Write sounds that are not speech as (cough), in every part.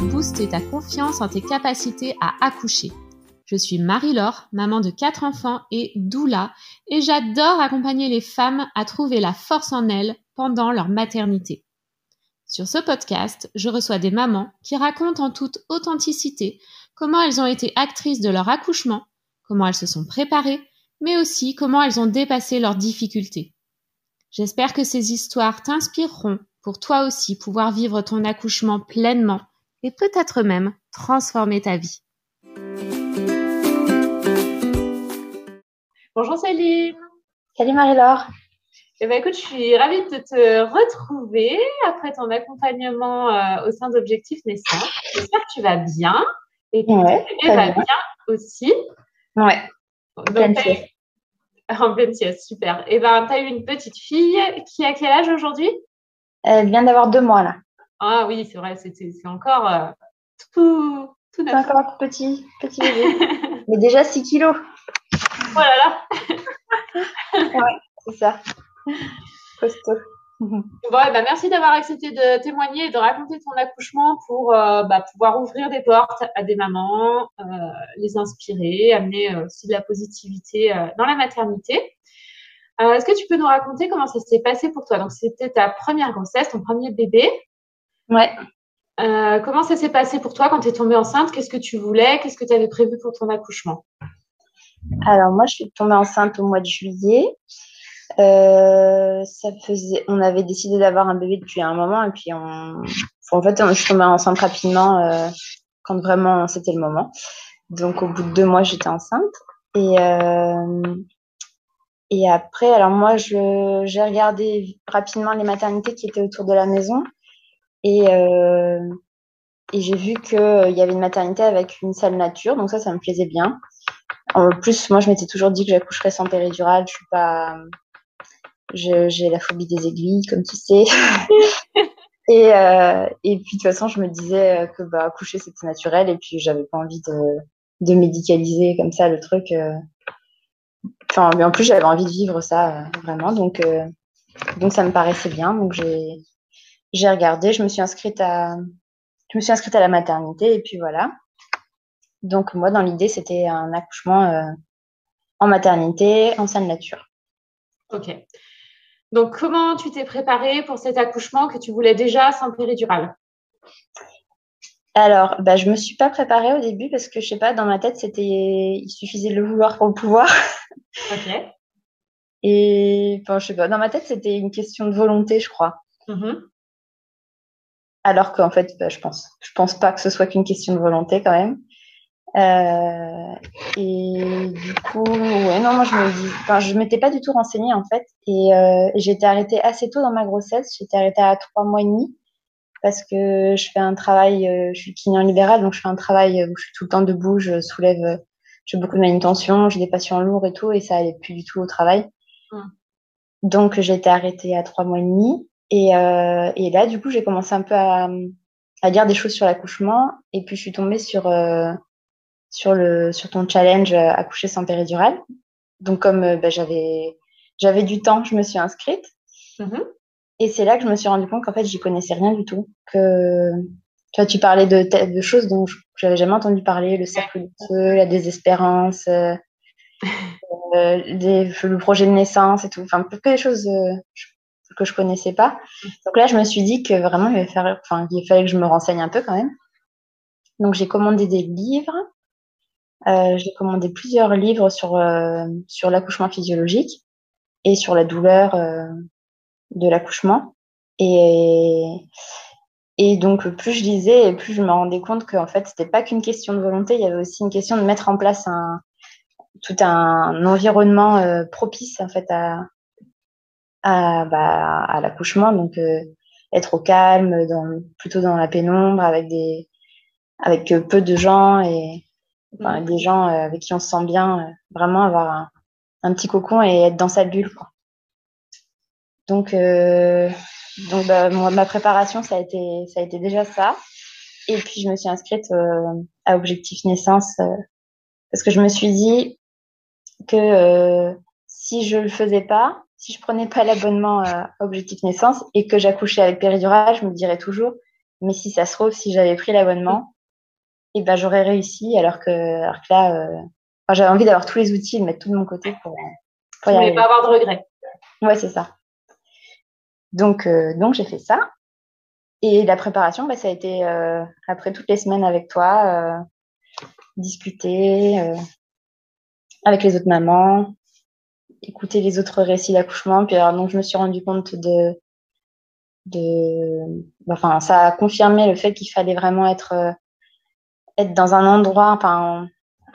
Booster ta confiance en tes capacités à accoucher. Je suis Marie-Laure, maman de quatre enfants et doula, et j'adore accompagner les femmes à trouver la force en elles pendant leur maternité. Sur ce podcast, je reçois des mamans qui racontent en toute authenticité comment elles ont été actrices de leur accouchement, comment elles se sont préparées, mais aussi comment elles ont dépassé leurs difficultés. J'espère que ces histoires t'inspireront pour toi aussi pouvoir vivre ton accouchement pleinement et peut-être même transformer ta vie. Bonjour Céline. Salut Marie-Laure. Eh ben, écoute, je suis ravie de te retrouver après ton accompagnement euh, au sein d'Objectif Naissance. J'espère que tu vas bien et que ouais, tu vas bien. aussi. Ouais. Donc, (laughs) en pleine sieste, super. Et eh ben, tu as eu une petite fille qui a quel âge aujourd'hui? Elle vient d'avoir deux mois là. Ah oui, c'est vrai, c'est encore euh, tout, tout neuf. Encore petit, petit bébé. Mais déjà 6 kilos. Oh là là Ouais, c'est ça. Costaud. Bon, bah, merci d'avoir accepté de témoigner et de raconter ton accouchement pour euh, bah, pouvoir ouvrir des portes à des mamans, euh, les inspirer, amener aussi de la positivité dans la maternité. Est-ce que tu peux nous raconter comment ça s'est passé pour toi? Donc, c'était ta première grossesse, ton premier bébé. Ouais. comment ça s'est passé pour toi quand tu es tombée enceinte? Qu'est-ce que tu voulais? Qu'est-ce que tu avais prévu pour ton accouchement? Alors, moi, je suis tombée enceinte au mois de juillet. Euh, ça faisait, on avait décidé d'avoir un bébé depuis un moment et puis on, en fait, je suis tombée enceinte rapidement euh, quand vraiment c'était le moment. Donc au bout de deux mois, j'étais enceinte et euh, et après, alors moi, je j'ai regardé rapidement les maternités qui étaient autour de la maison et euh, et j'ai vu qu'il y avait une maternité avec une salle nature, donc ça, ça me plaisait bien. En plus, moi, je m'étais toujours dit que j'accoucherais sans péridurale. Je suis pas, j'ai la phobie des aiguilles, comme tu sais. (laughs) et, euh, et puis, de toute façon, je me disais que bah, accoucher, c'était naturel. Et puis, j'avais pas envie de, de médicaliser comme ça le truc. Euh. Enfin, mais en plus, j'avais envie de vivre ça, euh, vraiment. Donc, euh, donc, ça me paraissait bien. Donc, j'ai j'ai regardé. Je me suis inscrite à je me suis inscrite à la maternité. Et puis, voilà. Donc, moi, dans l'idée, c'était un accouchement en maternité, en salle nature. Ok. Donc, comment tu t'es préparée pour cet accouchement que tu voulais déjà sans péridurale? Alors, bah, je me suis pas préparée au début parce que je sais pas, dans ma tête, c'était, il suffisait de le vouloir pour le pouvoir. Ok. Et, enfin, je sais pas, dans ma tête, c'était une question de volonté, je crois. Mm-hmm. Alors qu'en fait, bah, je pense, je pense pas que ce soit qu'une question de volonté quand même. Euh, et du coup, ouais, non, moi je me dis, enfin, je m'étais pas du tout renseignée en fait, et euh, été arrêtée assez tôt dans ma grossesse. J'étais arrêtée à trois mois et demi parce que je fais un travail, euh, je suis kiné en libéral, donc je fais un travail où je suis tout le temps debout, je soulève, j'ai beaucoup de manutention, j'ai des patients lourds et tout, et ça allait plus du tout au travail. Mmh. Donc été arrêtée à trois mois et demi, et, euh, et là du coup j'ai commencé un peu à, à lire des choses sur l'accouchement, et puis je suis tombée sur euh, sur le sur ton challenge euh, accoucher sans péridurale. Donc comme euh, bah, j'avais j'avais du temps, je me suis inscrite. Mm-hmm. Et c'est là que je me suis rendu compte qu'en fait j'y connaissais rien du tout. Que tu vois, tu parlais de, de choses dont j'avais jamais entendu parler, le cercle de feu, la désespérance, euh, (laughs) euh, le projet de naissance et tout. Enfin, que des choses euh, que je connaissais pas. Donc là, je me suis dit que vraiment, il, fallait que je me renseigne un peu quand même. Donc j'ai commandé des livres. Euh, j'ai commandé plusieurs livres sur, euh, sur l'accouchement physiologique et sur la douleur euh, de l'accouchement. Et, et donc, plus je lisais et plus je me rendais compte qu'en fait, c'était pas qu'une question de volonté, il y avait aussi une question de mettre en place un, tout un environnement propice en fait à, à, bah, à l'accouchement. Donc, euh, être au calme, dans, plutôt dans la pénombre, avec des avec peu de gens et, Enfin, des gens euh, avec qui on se sent bien, euh, vraiment avoir un, un, petit cocon et être dans sa bulle. Quoi. Donc, euh, donc bah, moi, ma préparation, ça a, été, ça a été déjà ça. Et puis, je me suis inscrite euh, à Objectif Naissance euh, parce que je me suis dit que euh, si je le faisais pas, si je prenais pas l'abonnement à Objectif Naissance et que j'accouchais avec péridurale, je me dirais toujours Mais si ça se trouve, si j'avais pris l'abonnement, et eh ben j'aurais réussi. Alors que, alors que là, euh, j'avais envie d'avoir tous les outils, de mettre tout de mon côté pour, pour y arriver. pas avoir de regrets. Ouais, c'est ça. Donc, euh, donc j'ai fait ça. Et la préparation, bah, ça a été euh, après toutes les semaines avec toi, discuter avec les autres mamans, écouter les autres récits d'accouchement. Puis alors, donc, je me suis rendu compte de, de, enfin, ça a confirmé le fait qu'il fallait vraiment être, euh, être dans un endroit, enfin,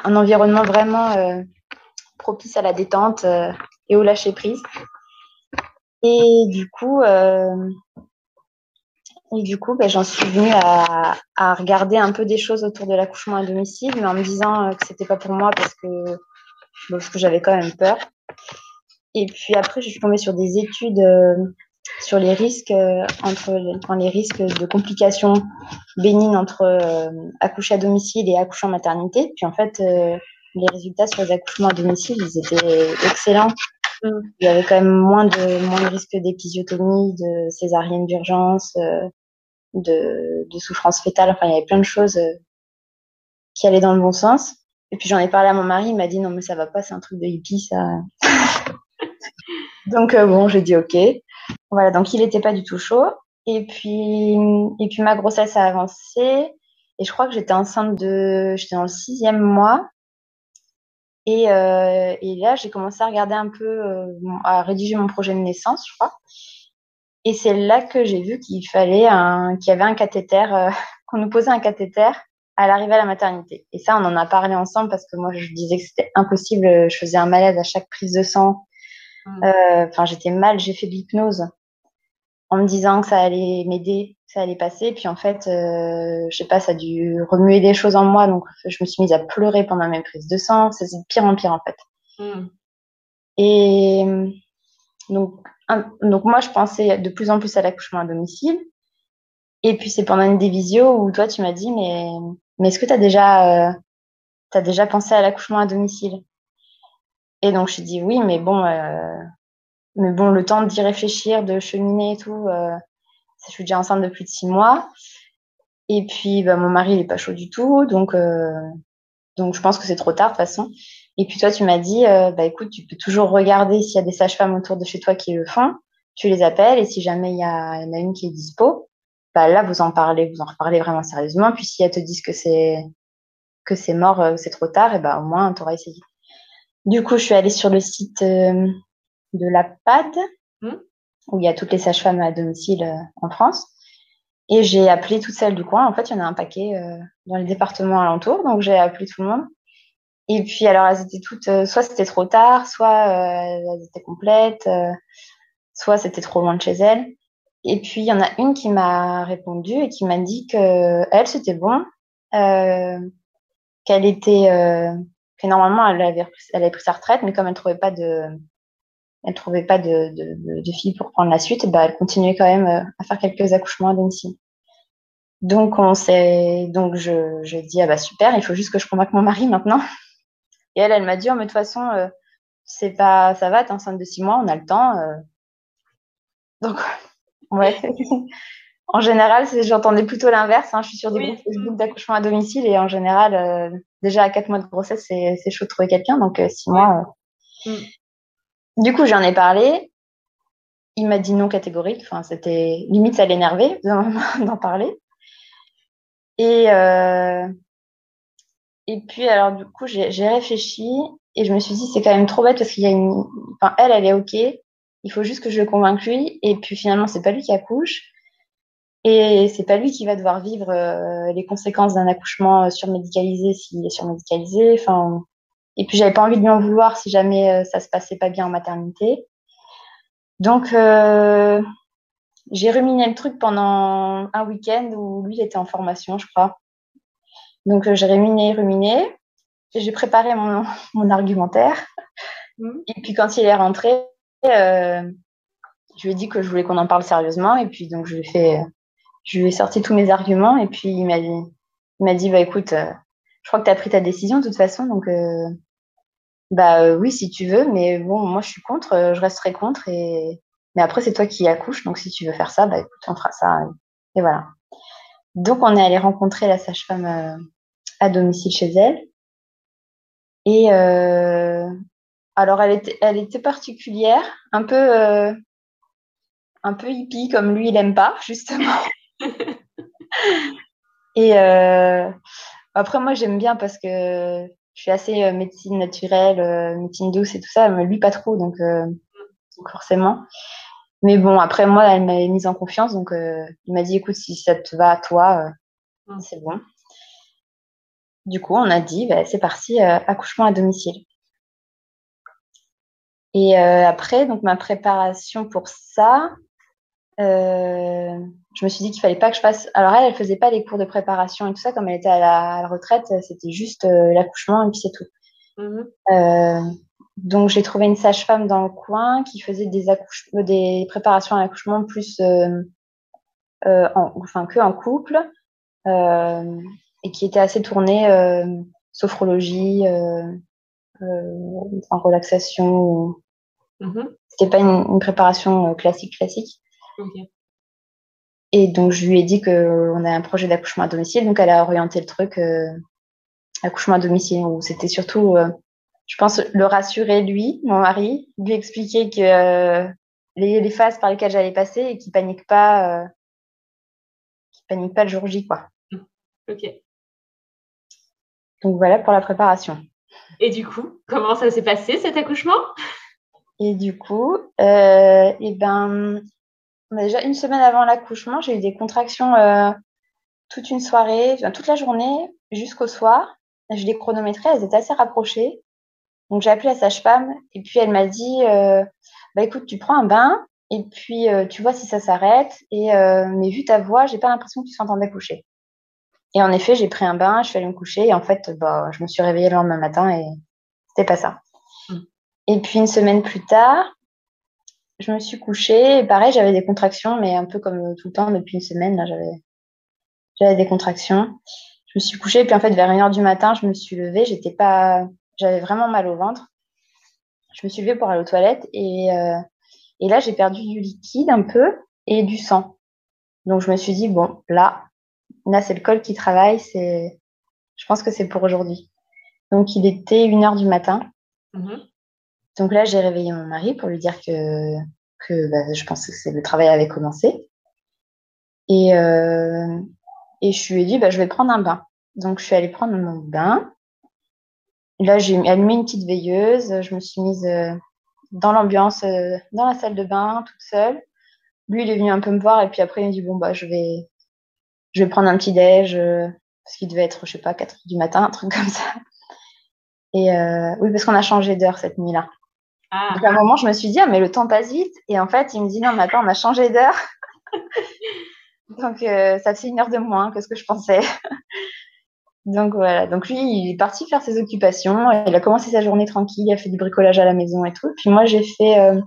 un, environnement vraiment euh, propice à la détente euh, et au lâcher prise. Et du coup, et du coup, ben, j'en suis venue à, à, regarder un peu des choses autour de l'accouchement à domicile, mais en me disant que c'était pas pour moi parce que, parce que j'avais quand même peur. Et puis après, je suis tombée sur des études euh, sur les risques euh, entre les risques de complications bénignes entre euh, accoucher à domicile et accoucher en maternité. Puis en fait, les résultats sur les accouchements à domicile, ils étaient excellents. Mm. Il y avait quand même moins de moins de risques d'épisiotomie, de césarienne d'urgence, de, de souffrance fétale. Enfin, il y avait plein de choses qui allaient dans le bon sens. Et puis j'en ai parlé à mon mari, il m'a dit non mais ça va pas, c'est un truc de hippie ça. (laughs) Donc euh, bon, j'ai dit ok. Voilà, donc il n'était pas du tout chaud. Et puis, et puis ma grossesse a avancé. Et je crois que j'étais enceinte de, j'étais dans le sixième mois. Et, euh, et là, j'ai commencé à regarder un peu, euh, à rédiger mon projet de naissance, je crois. Et c'est là que j'ai vu qu'il fallait un, qu'il y avait un cathéter, (laughs) qu'on nous posait un cathéter à l'arrivée à la maternité. Et ça, on en a parlé ensemble parce que moi, je disais que c'était impossible. Je faisais un malaise à chaque prise de sang. Mm. Euh, enfin, j'étais mal, j'ai fait de l'hypnose en me disant que ça allait m'aider, que ça allait passer. Puis en fait, euh, je sais pas, ça a dû remuer des choses en moi. Donc, je me suis mise à pleurer pendant mes prises de sang. C'est de pire en pire en fait. Mm. Et donc, donc moi, je pensais de plus en plus à l'accouchement à domicile. Et puis c'est pendant une des visios où toi, tu m'as dit, mais, mais est-ce que tu as déjà, euh, déjà pensé à l'accouchement à domicile? Et donc, je dit oui, mais bon, euh, mais bon, le temps d'y réfléchir, de cheminer et tout, euh, je suis déjà enceinte depuis six mois. Et puis, bah, mon mari, il est pas chaud du tout. Donc, euh, donc je pense que c'est trop tard de toute façon. Et puis, toi, tu m'as dit, bah, écoute, tu peux toujours regarder s'il y a des sages-femmes autour de chez toi qui le font. Tu les appelles et si jamais il y, y en a une qui est dispo, bah, là, vous en parlez, vous en reparlez vraiment sérieusement. Puis, si elles te disent que c'est, que c'est mort, euh, c'est trop tard, et bah, au moins, tu auras essayé. Du coup, je suis allée sur le site euh, de la PAD, hmm. où il y a toutes les sages-femmes à domicile euh, en France. Et j'ai appelé toutes celles du coin. En fait, il y en a un paquet dans les départements alentours. Donc, j'ai appelé tout le monde. Et puis, alors, elles étaient toutes, soit c'était trop tard, soit elles étaient complètes, soit c'était trop loin de chez elles. Et puis, il y en a une qui m'a répondu et qui m'a dit que elle, c'était bon, qu'elle était normalement, elle avait, elle avait pris sa retraite, mais comme elle trouvait pas de, elle trouvait pas de, de, de, fille pour prendre la suite, bah, elle continuait quand même euh, à faire quelques accouchements à domicile. Donc, on s'est, donc je, je dis, ah bah super, il faut juste que je convainque mon mari maintenant. Et elle, elle m'a dit, oh, mais de toute façon, euh, c'est pas, ça va, t'es enceinte de six mois, on a le temps. Euh. Donc, ouais. en général, j'entendais plutôt l'inverse. Hein. Je suis sur des groupes Facebook d'accouchement à domicile et en général, euh, déjà à quatre mois de grossesse, c'est chaud de trouver quelqu'un. Donc, euh, six mois. Euh. Mm. Du coup, j'en ai parlé. Il m'a dit non catégorique. Enfin, c'était limite, ça l'énervait (laughs) d'en parler. Et, et puis, alors, du coup, j'ai réfléchi et je me suis dit, c'est quand même trop bête parce qu'il y a une. Enfin, elle, elle est OK. Il faut juste que je le convainque lui. Et puis, finalement, c'est pas lui qui accouche. Et c'est pas lui qui va devoir vivre euh, les conséquences d'un accouchement euh, surmédicalisé s'il est surmédicalisé. Enfin, et puis j'avais pas envie de lui en vouloir si jamais euh, ça se passait pas bien en maternité. Donc j'ai ruminé le truc pendant un week-end où lui était en formation, je crois. Donc j'ai ruminé, ruminé. J'ai préparé mon, (laughs) mon argumentaire. Mmh. Et puis quand il est rentré, je lui ai dit que je voulais qu'on en parle sérieusement. Et puis donc je lui ai fait je lui ai sorti tous mes arguments et puis il m'a dit, il m'a dit bah écoute, euh, je crois que tu as pris ta décision de toute façon, donc euh, bah euh, oui si tu veux, mais bon moi je suis contre, je resterai contre et mais après c'est toi qui accouches, donc si tu veux faire ça, bah écoute on fera ça et, voilà. Donc, on est allé rencontrer la sage-femme euh, à domicile chez elle. Et alors, elle était, elle était particulière, un peu, un peu hippie, comme lui, il aime pas, (laughs) justement. (laughs) et après, moi, j'aime bien parce que je suis assez médecine naturelle, médecine douce et tout ça, mais lui, pas trop, donc, donc forcément. Mais bon, après, moi, elle m'a mise en confiance. Donc, euh, il m'a dit, écoute, si ça te va à toi, euh, c'est bon. Du coup, on a dit, bah, c'est parti, euh, accouchement à domicile. Et après, donc, ma préparation pour ça, je me suis dit qu'il fallait pas que je fasse. Alors, elle, elle faisait pas les cours de préparation et tout ça. Comme elle était à la, retraite, c'était juste l'accouchement et puis c'est tout. Mmh donc, j'ai trouvé une sage-femme dans le coin qui faisait des, des préparations à l'accouchement plus, euh, euh, enfin, que en couple, euh, et qui était assez tournée sophrologie, en relaxation. Mm-hmm. C'était pas une, préparation classique classique. Et donc, je lui ai dit qu'on a un projet d'accouchement à domicile. Donc, elle a orienté le truc accouchement à domicile, où c'était surtout je pense, le rassurer, lui, mon mari, lui expliquer que euh, les, phases par lesquelles j'allais passer et qu'il panique pas, euh, panique pas le jour J, quoi. Ok. Donc voilà pour la préparation. Et du coup, comment ça s'est passé cet accouchement? Et du coup, euh, et ben, déjà une semaine avant l'accouchement, j'ai eu des contractions euh, toute une soirée, toute la journée jusqu'au soir. Je les chronométrais, elles étaient assez rapprochées. Donc j'ai appelé la sage-femme et puis elle m'a dit euh, bah écoute, tu prends un bain et puis tu vois si ça s'arrête. Et mais vu ta voix, j'ai pas l'impression que tu s'entendais coucher. Et en effet, j'ai pris un bain, je suis allée me coucher et en fait, bah, je me suis réveillée le lendemain matin et c'était pas ça. Et puis une semaine plus tard, je me suis couchée pareil, j'avais des contractions, mais un peu comme tout le temps depuis une semaine, là, j'avais j'avais des contractions. Je me suis couchée et puis en fait, vers 1h du matin, je me suis levée, j'étais pas j'avais vraiment mal au ventre. Je me suis levée pour aller aux toilettes et, euh, et là, j'ai perdu du liquide un peu et du sang. Donc, je me suis dit, bon, là, là, c'est le col qui travaille. C'est, je pense que c'est pour aujourd'hui. Donc, il était une heure du matin. Mm-hmm. Donc là, j'ai réveillé mon mari pour lui dire que, bah, je pense que le travail avait commencé. Et, euh, je lui ai dit, bah, je vais prendre un bain. Donc, je suis allée prendre mon bain. Là, j'ai allumé une petite veilleuse. Je me suis mise euh, dans l'ambiance, euh, dans la salle de bain, toute seule. Lui, il est venu un peu me voir et puis après, il m'a dit Bon, bah, je vais, prendre un petit déj parce qu'il devait être, je sais pas, 4 heures du matin, un truc comme ça. Et oui, parce qu'on a changé d'heure cette nuit-là. Ah. Donc, à un moment, je me suis dit Ah, mais le temps passe vite. Et en fait, il me dit Non, mais attends, on a changé d'heure. (laughs) Donc, ça fait une heure de moins que ce que je pensais. (laughs) Donc voilà, donc lui, il est parti faire ses occupations. Il a commencé sa journée tranquille, il a fait du bricolage à la maison et tout. Puis moi, j'ai fait, euh,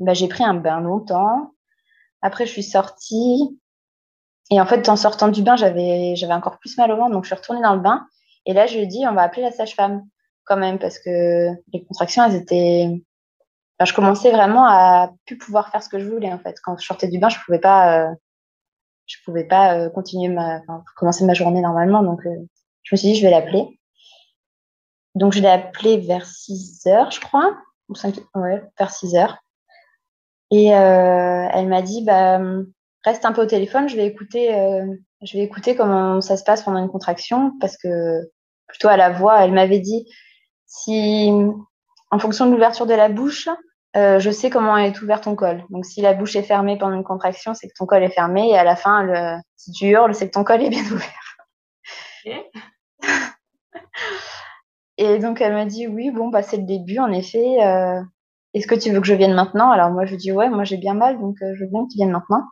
bah, j'ai pris un bain longtemps. Après, je suis sortie. Et en fait, en sortant du bain, j'avais, j'avais encore plus mal au ventre, donc je suis retournée dans le bain. Et là, je lui ai dit, on va appeler la sage-femme quand même, parce que les contractions, elles étaient. je commençais vraiment à plus pouvoir faire ce que je voulais en fait. Quand je sortais du bain, je pouvais pas. Euh, je pouvais pas euh, continuer ma, commencer ma journée normalement. Donc, euh, je me suis dit, je vais l'appeler. Donc, je l'ai appelé vers 6 heures, je crois, ou 5, ouais, vers 6 heures. Et euh, elle m'a dit, bah, reste un peu au téléphone, je vais écouter, je vais écouter comment ça se passe pendant une contraction, parce que plutôt à la voix, elle m'avait dit, si en fonction de l'ouverture de la bouche, euh, je sais comment est ouvert ton col. Donc, si la bouche est fermée pendant une contraction, c'est que ton col est fermé. Et à la fin, le, si tu hurles, c'est que ton col est bien ouvert. (laughs) et donc, elle m'a dit oui, bon, bah, c'est le début, en effet. Euh, est-ce que tu veux que je vienne maintenant? Alors, moi, je dis ouais, moi, j'ai bien mal, donc euh, je veux bien que tu viennes maintenant.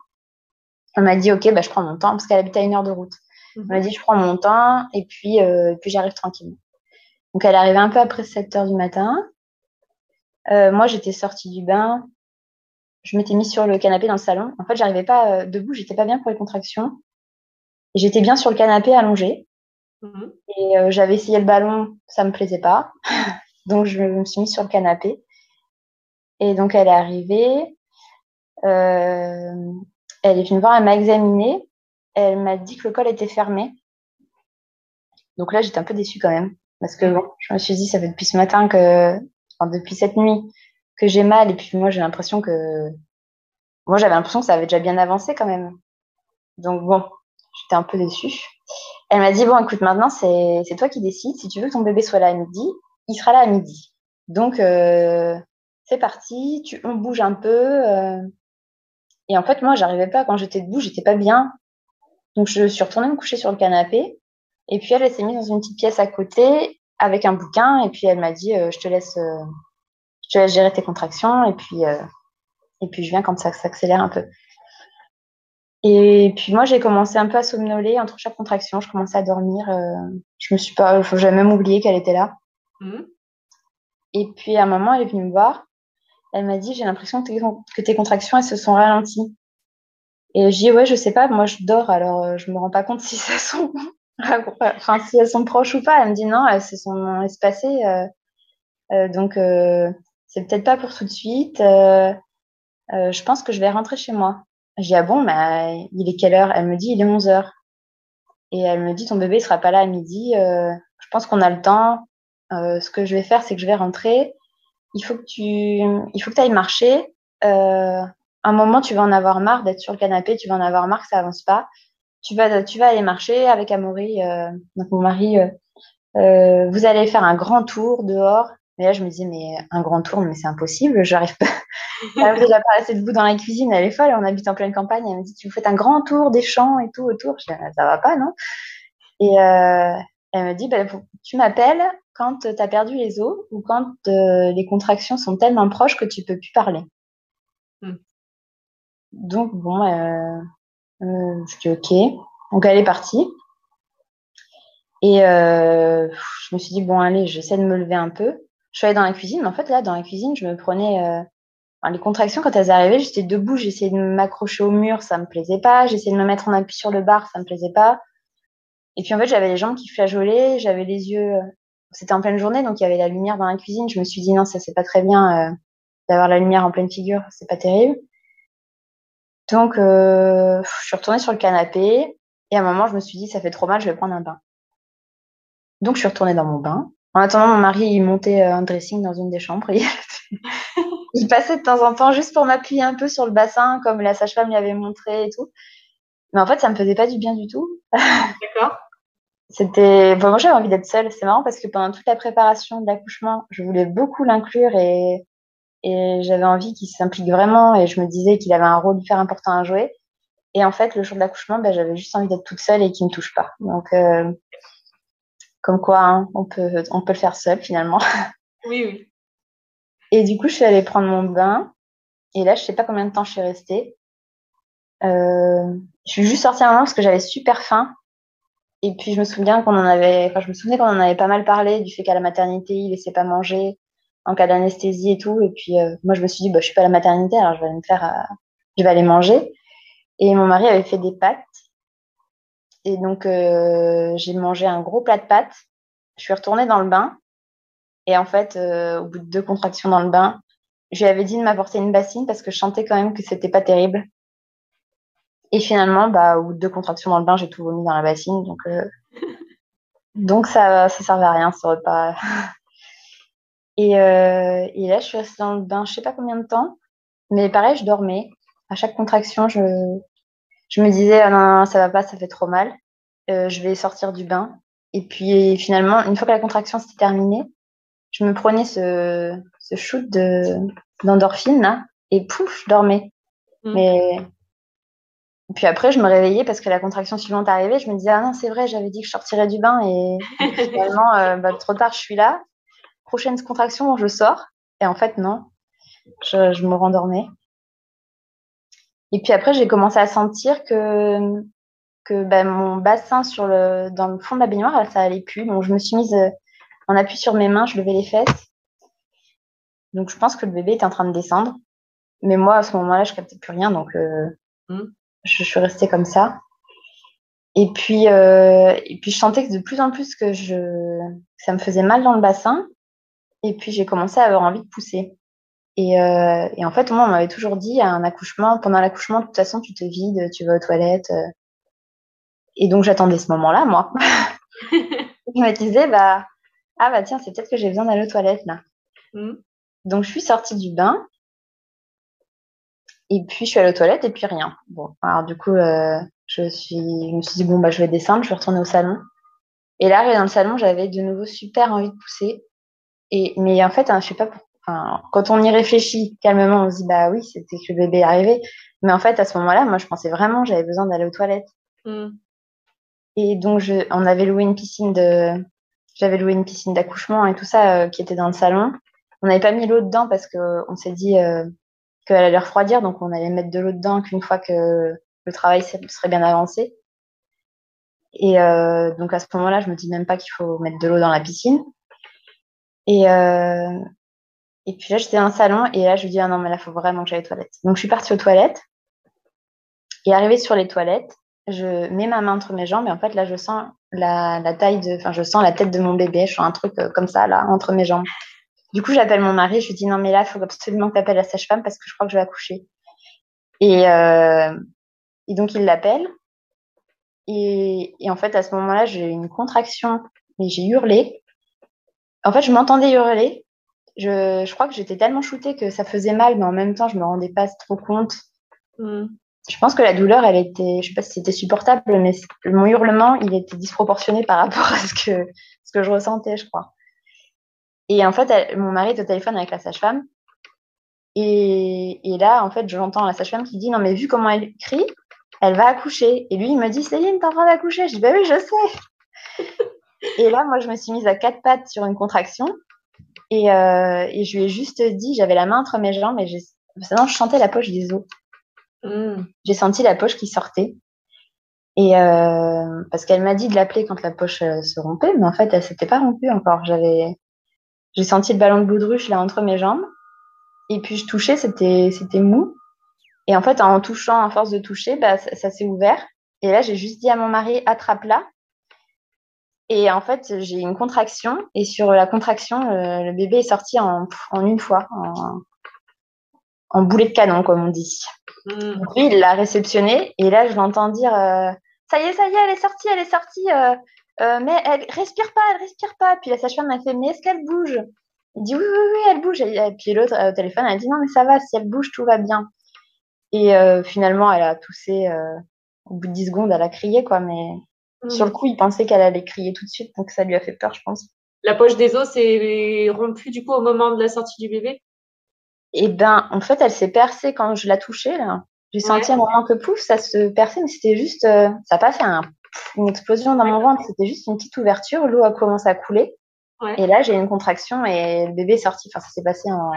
Elle m'a dit ok, bah, je prends mon temps, parce qu'elle habite à une heure de route. Elle m'a mhm. dit je prends mon temps, et puis, puis j'arrive tranquillement. Donc, elle est arrivée un peu après 7 heures du matin. Euh, moi, j'étais sortie du bain. Je m'étais mise sur le canapé dans le salon. En fait, j'arrivais pas euh, debout, j'étais pas bien pour les contractions. J'étais bien sur le canapé allongée. Mhm. Et euh, j'avais essayé le ballon, ça me plaisait pas. (laughs) donc, je me suis mise sur le canapé. Et donc, elle est arrivée. elle est venue me voir, elle m'a examinée. elle m'a dit que le col était fermé. Donc là, j'étais un peu déçue quand même. Parce que je me suis dit, ça fait depuis ce matin que, depuis cette nuit, que j'ai mal. Et puis moi, j'ai l'impression que, moi, j'avais l'impression que ça avait déjà bien avancé quand même. Donc bon, j'étais un peu déçue. Elle m'a dit, bon, écoute, maintenant, c'est toi qui décides. Si tu veux que ton bébé soit là à midi, il sera là à midi. Donc, euh, c'est parti, on bouge un peu. Euh. Et en fait, moi, j'arrivais pas, quand j'étais debout, j'étais pas bien. Donc, je suis retournée me coucher sur le canapé. Et puis, elle, elle s'est mise dans une petite pièce à côté avec un bouquin. Et puis, elle m'a dit, euh, je te laisse, je te laisse gérer tes contractions. Et puis, et puis, je viens quand ça s'accélère un peu. Et puis moi, j'ai commencé un peu à somnoler entre chaque contraction. Je commençais à dormir. je me suis pas, j'avais même oublié qu'elle était là. Mmh. Et puis à un moment, elle est venue me voir. Elle m'a dit J'ai l'impression que, tes contractions elles se sont ralenties. Et j'ai dit Ouais, je sais pas, moi je dors, alors euh, je me rends pas compte (laughs) si elles sont, enfin, si elles sont proches ou pas. Elle me dit Non, elles se sont espacées. Euh, euh, donc, c'est peut-être pas pour tout de suite. je pense que je vais rentrer chez moi. J'ai dit Ah bon, mais il est quelle heure? Elle me dit Il est 11 heures. Et elle me dit Ton bébé ne sera pas là à midi. je pense qu'on a le temps. Euh, ce que je vais faire, c'est que je vais rentrer. Il faut que tu, il faut que ailles marcher. Euh, un moment, tu vas en avoir marre d'être sur le canapé, tu vas en avoir marre que ça avance pas. Tu vas, tu vas aller marcher avec Amaury, euh, donc mon mari. Euh, vous allez faire un grand tour dehors. Mais là, je me disais, mais un grand tour, mais c'est impossible, j'arrive pas. (laughs) Elle déjà pas rester debout dans la cuisine, elle est folle, on habite en pleine campagne. Elle me dit, tu fais un grand tour des champs et tout autour. Je dis, ça va pas, non Et euh, elle me dit, bah, tu m'appelles quand tu as perdu les os ou quand euh, les contractions sont tellement proches que tu peux plus parler. Hmm. Donc, bon, euh, euh, je dis OK. Donc, elle est partie. Et je me suis dit, bon, allez, j'essaie de me lever un peu. Je suis allée dans la cuisine, mais en fait, là, dans la cuisine, je me prenais les contractions, quand elles arrivaient, j'étais debout, j'essayais de m'accrocher au mur, ça me plaisait pas. J'essayais de me mettre en appui sur le bar, ça me plaisait pas. Et puis en fait, j'avais les jambes qui flageolaient, j'avais les yeux. Euh, c'était en pleine journée, donc il y avait la lumière dans la cuisine. Je me suis dit non, ça c'est pas très bien euh, d'avoir la lumière en pleine figure, c'est pas terrible. Donc euh, je suis retournée sur le canapé et à un moment, je me suis dit ça fait trop mal, je vais prendre un bain. Donc je suis retournée dans mon bain. En attendant, mon mari il montait un dressing dans une des chambres. (laughs) il passait de temps en temps juste pour m'appuyer un peu sur le bassin, comme la sage-femme lui avait montré et tout. Mais en fait, ça me faisait pas du bien du tout. (laughs) D'accord. C'était, moi j'avais envie d'être seule. C'est marrant parce que pendant toute la préparation de l'accouchement, je voulais beaucoup l'inclure et, et j'avais envie qu'il s'implique vraiment et je me disais qu'il avait un rôle hyper important à jouer. Et en fait, le jour de l'accouchement, ben, j'avais juste envie d'être toute seule et qu'il me touche pas. Donc, euh, comme quoi, hein, on peut, on peut le faire seul finalement. (laughs) Oui, oui. Et du coup, je suis allée prendre mon bain. Et là, je sais pas combien de temps je suis restée. Euh, je suis juste sortie un moment parce que j'avais super faim et puis je me souviens qu'on en avait, enfin je me souvenais qu'on en avait pas mal parlé du fait qu'à la maternité il laissait pas manger en cas d'anesthésie et tout. Et puis euh, moi je me suis dit bah je suis pas à la maternité alors je vais aller me faire, euh, je vais aller manger. Et mon mari avait fait des pâtes et donc euh, j'ai mangé un gros plat de pâtes. Je suis retournée dans le bain et en fait au bout de deux contractions dans le bain, je lui avais dit de m'apporter une bassine parce que je sentais quand même que c'était pas terrible. Et finalement, bah, au bout de deux contractions dans le bain, j'ai tout vomi dans la bassine. Donc, (laughs) donc ça ça servait à rien ce repas. Et, euh, et là, je suis restée dans le bain, je sais pas combien de temps. Mais pareil, je dormais. À chaque contraction, je, je me disais, ah non, non, ça va pas, ça fait trop mal. Euh, je vais sortir du bain. Et puis finalement, une fois que la contraction s'était terminée, je me prenais ce, ce shoot d'endorphine et pouf, je dormais. Mmh. Mais et puis après, je me réveillais parce que la contraction suivante arrivait. Je me disais, ah non, c'est vrai, j'avais dit que je sortirais du bain et finalement, euh, bah, trop tard, je suis là. Prochaine contraction, je sors. Et en fait, non, je, me rendormais. Et puis après, j'ai commencé à sentir que, que bah, mon bassin sur le, dans le fond de la baignoire, ça allait plus. Donc, je me suis mise euh, en appui sur mes mains, je levais les fesses. Donc, je pense que le bébé était en train de descendre. Mais moi, à ce moment-là, je captais plus rien. Donc, euh, mmh je, suis restée comme ça. Et puis, euh, et puis, je sentais que de plus en plus que je, ça me faisait mal dans le bassin. Et puis, j'ai commencé à avoir envie de pousser. Et, euh, et en fait, moi, on m'avait toujours dit, à un accouchement, pendant l'accouchement, de toute façon, tu te vides, tu vas aux toilettes. et donc j'attendais ce moment-là, moi. (laughs) je me disais, bah, ah bah tiens, c'est peut-être que j'ai besoin d'aller aux toilettes là. Mm. Donc je suis sortie du bain. Et puis je suis allée aux toilettes et puis rien. Bon, alors du coup, euh, je, suis, je me suis dit, bon, bah je vais descendre, je vais retourner au salon. Et là, dans le salon, j'avais de nouveau super envie de pousser. Et, mais en fait, hein, je sais pas enfin, quand on y réfléchit calmement, on se dit, bah oui, c'était que le bébé est arrivé. Mais en fait, à ce moment-là, moi, je pensais vraiment j'avais besoin d'aller aux toilettes. Mm. Et donc, je, on avait loué une piscine de, j'avais loué une piscine d'accouchement et tout ça euh, qui était dans le salon. On n'avait pas mis l'eau dedans parce que on s'est dit euh, qu'elle allait refroidir, donc on allait mettre de l'eau dedans qu'une fois que le travail serait bien avancé. Et euh, donc à ce moment-là, je me dis même pas qu'il faut mettre de l'eau dans la piscine. Et, euh, et puis là, j'étais dans le salon et là, je me dis, ah non, mais là, il faut vraiment que j'aille aux toilettes. Donc je suis partie aux toilettes. Et arrivée sur les toilettes, je mets ma main entre mes jambes et en fait, là, je sens la, taille de, enfin, je sens la tête de mon bébé. Je sens un truc euh, comme ça, là, entre mes jambes. Du coup, j'appelle mon mari. Je lui dis, non, mais là, il faut absolument que tu appelles la sage-femme parce que je crois que je vais accoucher. Et, euh, et donc, il l'appelle. Et, et, en fait, à ce moment-là, j'ai eu une contraction et j'ai hurlé. En fait, je m'entendais hurler. Je, je crois que j'étais tellement shootée que ça faisait mal, mais en même temps, je me rendais pas trop compte. Mm. Je pense que la douleur, elle était, je sais pas si c'était supportable, mais mon hurlement, il était disproportionné par rapport à ce que, ce que je ressentais, je crois. Et en fait, mon mari est au téléphone avec la sage-femme. Et, et, là, en fait, j'entends la sage-femme qui dit Non, mais vu comment elle crie, elle va accoucher. Et lui, il me dit Céline, t'es en train d'accoucher Je dis Bah oui, je sais. Et là, moi, je me suis mise à quatre pattes sur une contraction. Et, euh, et je lui ai juste dit J'avais la main entre mes jambes et sinon, je sentais la poche des os. Hmm. J'ai senti la poche qui sortait. Et euh, parce qu'elle m'a dit de l'appeler quand la poche euh, se rompait, mais en fait, elle s'était pas rompue encore. J'avais, j'ai senti le ballon de boudruche là entre mes jambes. Et puis je touchais, c'était, c'était mou. Et en fait, en touchant, en force de toucher, bah, ça, s'est ouvert. Et là, j'ai juste dit à mon mari, attrape-la. Et en fait, j'ai une contraction. Et sur la contraction, le, bébé est sorti en, en une fois, en, en boulet de canon, comme on dit. Mm. Donc lui, il l'a réceptionné. Et là, je l'entends dire, euh, ça y est, ça y est, elle est sortie, elle est sortie. Euh, euh, mais elle respire pas, elle respire pas. Puis la sage-femme m'a fait, mais est-ce qu'elle bouge? Il dit, oui, oui, oui, elle bouge. Et, puis l'autre au téléphone, elle dit, non, mais ça va, si elle bouge, tout va bien. Et finalement, elle a toussé. au bout de 10 secondes, elle a crié, quoi. Mais mm. sur le coup, il pensait qu'elle allait crier tout de suite. Donc ça lui a fait peur, je pense. La poche des os s'est rompue, du coup, au moment de la sortie du bébé? Et ben, en fait, elle s'est percée quand je la touchée, là. J'ai senti un moment que pouf, ça se perçait, mais c'était juste, ça n'a pas fait un une explosion dans mon ventre. C'était juste une petite ouverture. L'eau a commencé à couler. Et là, j'ai eu une contraction et le bébé est sorti. Enfin, ça s'est passé en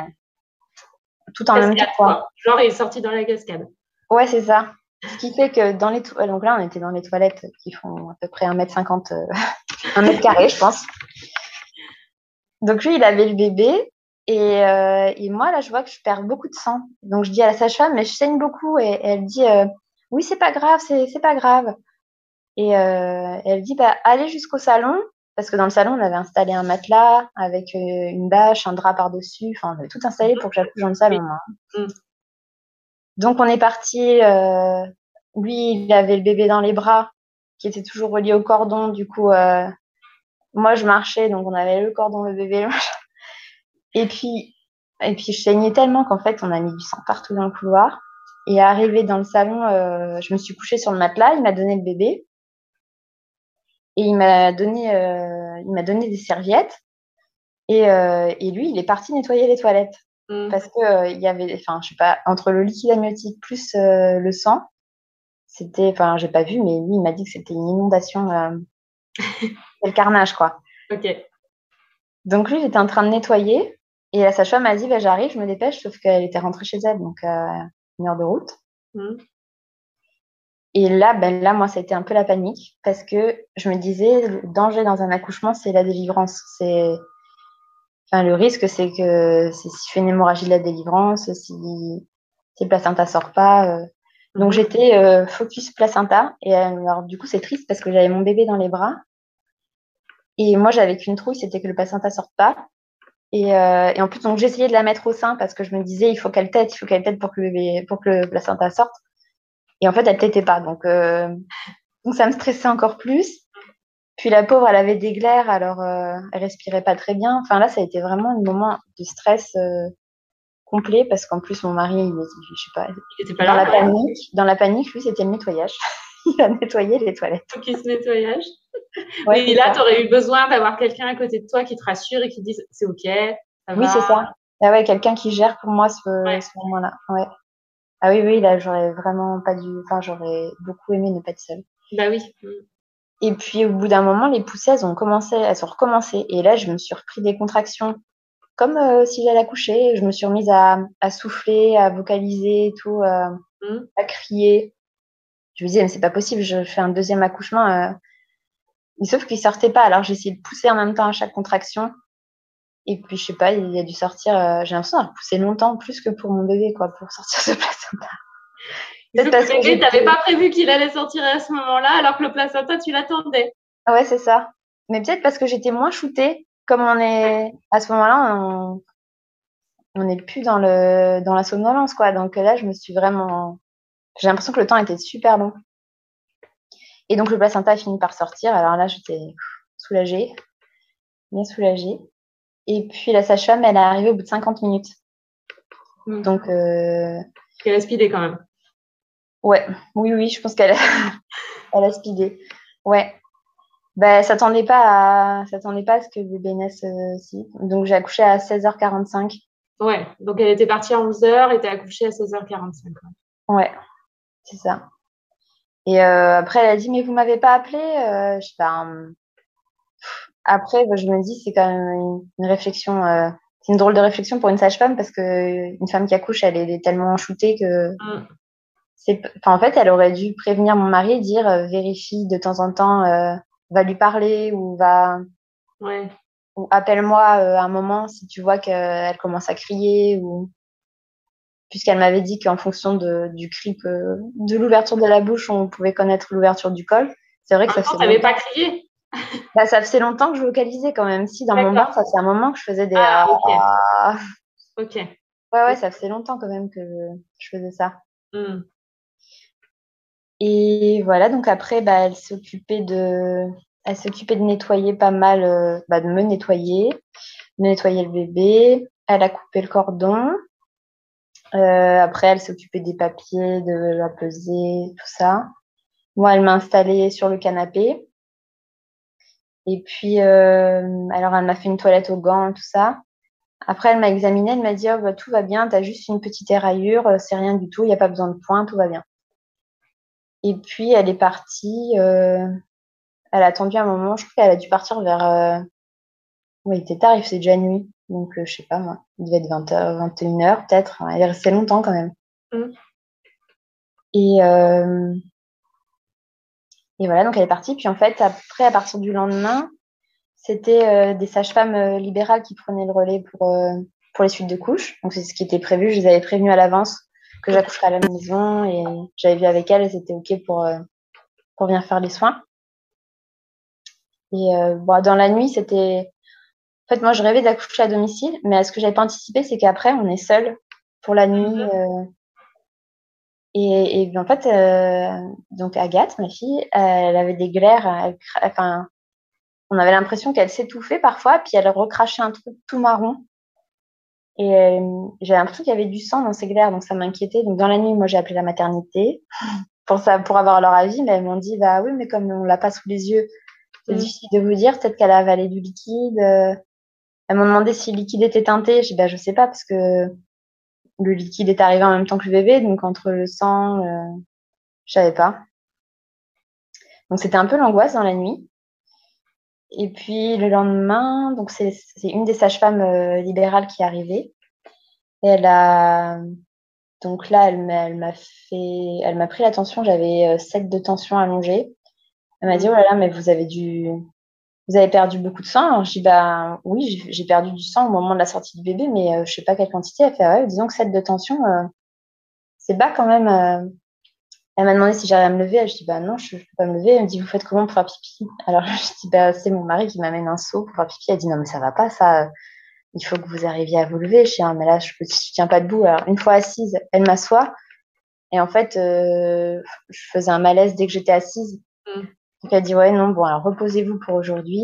tout en même temps. Genre, il est sorti dans la cascade. Ouais, c'est ça. Ce qui fait que dans les toilettes, donc là, on était dans les toilettes qui font à peu près 1m50, 1m carré, je pense. Donc lui, il avait le bébé. Et, euh, et, moi, là, je vois que je perds beaucoup de sang. Donc je dis à la sage-femme, mais je saigne beaucoup. Et, elle dit, euh, oui, c'est pas grave, c'est pas grave. Et euh, elle dit, bah, allez jusqu'au salon, parce que dans le salon, on avait installé un matelas avec euh, une bâche, un drap par-dessus. Enfin, on avait tout installé pour que j'accouche dans le salon. Hein. Donc, on est parti. Euh, lui, il avait le bébé dans les bras, qui était toujours relié au cordon. Du coup, euh, moi, je marchais, donc on avait le cordon, le bébé. et puis, et puis, je saignais tellement qu'en fait, on a mis du sang partout dans le couloir. Et arrivé dans le salon, euh, je me suis couchée sur le matelas. Il m'a donné le bébé. Et il m'a donné, euh, il m'a donné des serviettes. Et, et, lui, il est parti nettoyer les toilettes. Mmh. Parce que euh, il y avait, enfin, je sais pas, entre le liquide amniotique plus euh, le sang, c'était, enfin, j'ai pas vu, mais lui, il m'a dit que c'était une inondation, c'est (laughs) le carnage, quoi. Ok. Donc lui, il était en train de nettoyer. Et la sage-femme m'a dit, bah, j'arrive, je me dépêche, sauf qu'elle était rentrée chez elle, donc une heure de route. Mmh. Et là, ben là, moi, ça a été un peu la panique parce que je me disais, le danger dans un accouchement, c'est la délivrance. C'est, enfin, le risque, c'est que c'est si fait une hémorragie de la délivrance, si, si le placenta sort pas. Euh. Donc, mhm. j'étais euh, focus placenta. Et alors, du coup, c'est triste parce que j'avais mon bébé dans les bras. Et moi, j'avais qu'une trouille, c'était que le placenta sorte pas. Et, euh, et en plus, donc, j'essayais de la mettre au sein parce que je me disais, il faut qu'elle tête, il faut qu'elle tête pour que le bébé, pour que le placenta sorte. Et en fait, elle t'était pas. Donc, euh, (laughs) Donc ça me stressait encore plus. Puis la pauvre, elle avait des glaires, alors euh, elle respirait pas très bien. Enfin là, ça a été vraiment un moment de stress euh, complet parce qu'en plus mon mari, il, je sais pas, Il était pas dans là. la panique. Dans la panique, lui, c'était le nettoyage. (laughs) il a nettoyé les toilettes. Faut qu'il se nettoyage. Ouais, c'est là, tu aurais eu besoin d'avoir quelqu'un à côté de toi qui te rassure et qui te dise c'est ok. Ça Oui, c'est ça. Ah ouais, quelqu'un qui gère pour moi ce, Ouais. ce moment-là. Ouais. Ah oui, oui, là, j'aurais vraiment pas dû. Enfin, j'aurais beaucoup aimé ne pas être seule. Bah oui. Et puis, au bout d'un moment, les poussées, elles ont commencé, elles sont recommencées. Et là, je me suis repris des contractions, comme euh, si j'allais accoucher. Je me suis remise à, à souffler, à vocaliser et tout, euh, Mm. à crier. Je me disais, mais c'est pas possible, je fais un deuxième accouchement. euh. Mais sauf qu'il sortait pas. Alors, j'ai essayé de pousser en même temps à chaque contraction. Et puis, je sais pas, il a dû sortir. euh, j'ai l'impression d'avoir poussé longtemps, plus que pour mon bébé, quoi, pour sortir ce placenta. Parce que Tu n'avais pas prévu qu'il allait sortir à ce moment-là, alors que le placenta, tu l'attendais. Ah Ouais, c'est ça. Mais peut-être parce que j'étais moins shootée. Comme on est à ce moment-là, on on n'est plus dans le dans la somnolence, quoi. Donc là, je me suis vraiment. J'ai l'impression que le temps était super long. Et donc le placenta a fini par sortir. Alors là, j'étais soulagée, bien soulagée. Et puis la sage-femme, elle est arrivée au bout de 50 minutes. Mm. Donc euh, Elle a speedé quand même. Ouais, oui, oui, je pense qu'elle a, (laughs) elle a speedé. Ouais. Ben, elle s'attendait pas à, pas à ce que bébé naisse euh, si. Donc, j'ai accouché à 16h45. Ouais. Donc elle était partie à 11h et t'es accouchée à 16h45. quoi. Ouais, c'est ça. Et euh, après, elle a dit, mais vous m'avez pas appelé euh, Je sais pas. Après, ben, je me dis, c'est quand même une, une réflexion, euh, c'est une drôle de réflexion pour une sage-femme parce que une femme qui accouche, elle est tellement shootée que Mm. Enfin, en fait, elle aurait dû prévenir mon mari et dire, euh, vérifie de temps en temps, euh, va lui parler ou va, Ouais. ou appelle-moi euh, à un moment si tu vois qu'elle commence à crier ou puisqu'elle m'avait dit qu'en fonction de, du cri que, de l'ouverture de la bouche, on pouvait connaître l'ouverture du col. C'est vrai que ça fait, t'avais longtemps, pas crié? (laughs) Bah, ça faisait longtemps que je vocalisais quand même. Si, dans mon bain, ça fait un moment que je faisais des... Ah, ok. ah. Ok. Ouais, ouais, ça faisait longtemps quand même que je faisais ça. Mm. Et voilà, donc après, bah, elle s'occupait de, elle s'occupait de nettoyer pas mal, euh, bah, de me nettoyer, de nettoyer le bébé. Elle a coupé le cordon. Euh, après, elle s'occupait des papiers, de la peser, tout ça. Moi, elle m'a installée sur le canapé. Et puis, euh, alors, elle m'a fait une toilette aux gants, tout ça. Après, elle m'a examinée, elle m'a dit, oh, bah, tout va bien, t'as juste une petite éraillure, euh, c'est rien du tout, il n'y a pas besoin de points, tout va bien. Et puis, elle est partie, euh, elle a attendu un moment, je crois qu'elle a dû partir vers, euh, oui, il était tard, il faisait déjà nuit, donc euh, je sais pas moi, il devait être 20h, 21h peut-être, elle est restée longtemps quand même. Mm. Et, euh, et voilà, donc elle est partie, puis en fait, après, à partir du lendemain, c'était euh, des sages-femmes libérales qui prenaient le relais pour, euh, pour les suites de couches. Donc, c'est ce qui était prévu. Je les avais prévenues à l'avance que j'accoucherais à la maison et j'avais vu avec elles étaient OK pour, euh, pour venir faire les soins. Et euh, bon, dans la nuit, c'était. En fait, moi, je rêvais d'accoucher à domicile, mais ce que j'avais pas anticipé, c'est qu'après, on est seul pour la nuit. Mhm. euh, et, et en fait, euh, donc Agathe, ma fille, elle avait des glaires, elle enfin, on avait l'impression qu'elle s'étouffait parfois, puis elle recrachait un truc tout marron. Et euh, j'avais l'impression qu'il y avait du sang dans ses glaires, donc ça m'inquiétait. Donc dans la nuit, moi j'ai appelé la maternité (laughs) pour ça, pour avoir leur avis, mais elles m'ont dit bah oui, mais comme on l'a pas sous les yeux, c'est Mm. difficile de vous dire. Peut-être qu'elle a avalé du liquide. euh. Elles m'ont demandé si le liquide était teinté. Je dis bah je sais pas parce que le liquide est arrivé en même temps que le bébé, donc entre le sang, euh, je savais pas. Donc c'était un peu l'angoisse dans la nuit. Et puis le lendemain, donc c'est une des sages-femmes euh, libérales qui est arrivée. Et elle a donc là elle m'a fait elle m'a pris la tension, j'avais euh, 7 de tension allongée. Elle m'a dit oh là là mais vous avez dû vous avez perdu beaucoup de sang. Alors, je dis bah oui, j'ai j'ai perdu du sang au moment de la sortie du bébé mais euh, je sais pas quelle quantité. Elle fait ouais, disons que 7 de tension euh, c'est bas quand même. euh. Elle m'a demandé si j'arrivais à me lever. Je dis bah non, je, je peux pas me lever. Elle me dit vous faites comment pour faire pipi? Alors (laughs) je dis bah c'est mon mari qui m'amène un seau pour faire pipi. Elle dit non mais ça va pas ça. Il faut que vous arriviez à vous lever. Je dis ah, mais là je, je tiens pas debout. Alors une fois assise, elle m'assoit et en fait euh, je faisais un malaise dès que j'étais assise. Mm. Donc elle dit ouais non bon alors reposez-vous pour aujourd'hui.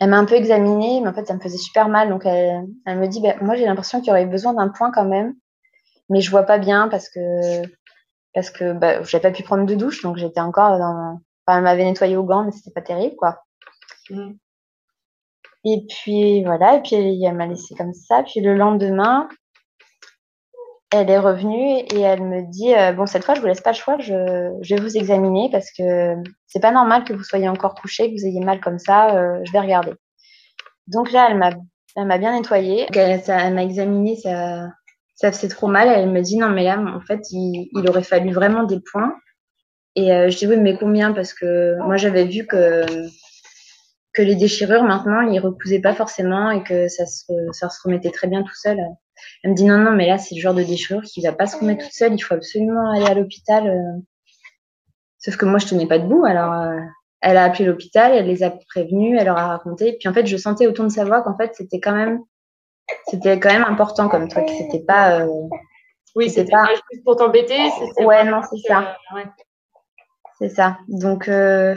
Elle m'a un peu examinée, mais en fait ça me faisait super mal. Donc elle, elle me dit bah, moi j'ai l'impression qu'il y aurait besoin d'un point quand même, mais je vois pas bien parce que parce que bah, j'avais pas pu prendre de douche, donc j'étais encore dans. Enfin, elle m'avait nettoyé au gants, mais c'était pas terrible quoi. Mm. Et puis voilà, et puis elle m'a laissé comme ça. Puis le lendemain, elle est revenue et elle me dit euh, bon cette fois je vous laisse pas le choix, je, je vais vous examiner parce que c'est pas normal que vous soyez encore couché, que vous ayez mal comme ça. Euh, je vais regarder. Donc là elle m'a elle m'a bien nettoyée. Elle, elle m'a examiné, ça ça faisait trop mal. Elle me dit non mais là en fait il, il aurait fallu vraiment des points. Et euh, je dis oui mais combien? Parce que moi j'avais vu que que les déchirures maintenant ils recousaient pas forcément et que ça se, ça se remettait très bien tout seul. Elle me dit non, non, mais là, c'est le genre de déchirure qui va pas se remettre toute seule. Il faut absolument aller à l'hôpital. Euh. Sauf que moi, je tenais pas debout. Alors, euh, elle a appelé l'hôpital, elle les a prévenus, elle leur a raconté. Puis en fait, je sentais au ton de sa voix qu'en fait, c'était quand même, c'était quand même important comme truc. C'était pas. Euh, oui, c'était pas juste pour t'embêter. Ouais, non, c'est ça. C'est ça. Donc, je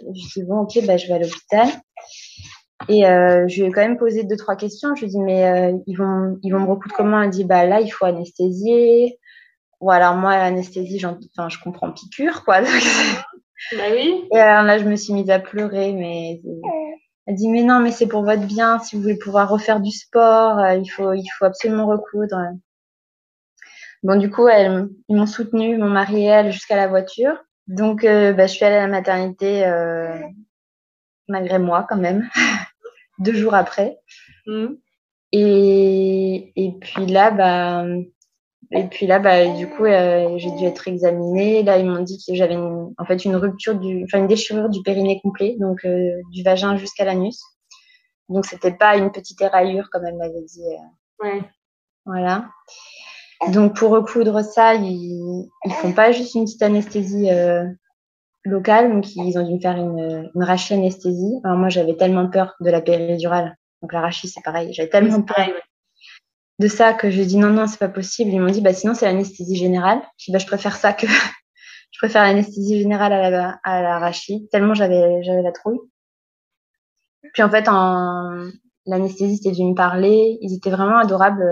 dis bon, ok, bah, je vais à l'hôpital. Et euh, je lui ai quand même posé deux, trois questions. Je lui ai dit, mais euh, ils, vont, ils vont me recoudre comment? Elle dit, bah là, il faut anesthésier. Ou alors, moi, l'anesthésie, enfin, je comprends piqûre, quoi. (laughs) bah oui. Et alors là, je me suis mise à pleurer, mais elle dit, mais non, mais c'est pour votre bien. Si vous voulez pouvoir refaire du sport, euh, il, faut, il faut absolument recoudre. Bon, du coup, elles, ils m'ont soutenu, mon mari et elle, jusqu'à la voiture. Donc, euh, bah, je suis allée à la maternité euh, malgré moi quand même, (laughs) deux jours après. Mm. Et, et puis là, bah, et puis là, bah, du coup, euh, j'ai dû être examinée. Là, ils m'ont dit que j'avais en fait une rupture du, enfin une déchirure du périnée complet, donc euh, du vagin jusqu'à l'anus. Donc c'était pas une petite éraillure comme elle m'avait dit. Euh. Ouais. Voilà. Donc pour recoudre ça, ils, ils font pas juste une petite anesthésie local, donc ils ont dû me faire une, une rachie anesthésie. Alors moi, j'avais tellement peur de la péridurale. Donc la rachie, c'est pareil. J'avais tellement peur de ça que j'ai dit non, non, c'est pas possible. Ils m'ont dit, bah sinon, c'est l'anesthésie générale. Je dit, bah, je préfère ça que (laughs) je préfère l'anesthésie générale à la, à. Tellement j'avais, j'avais la trouille. Puis en fait, en l'anesthésie, c'était d'une parler. Ils étaient vraiment adorables.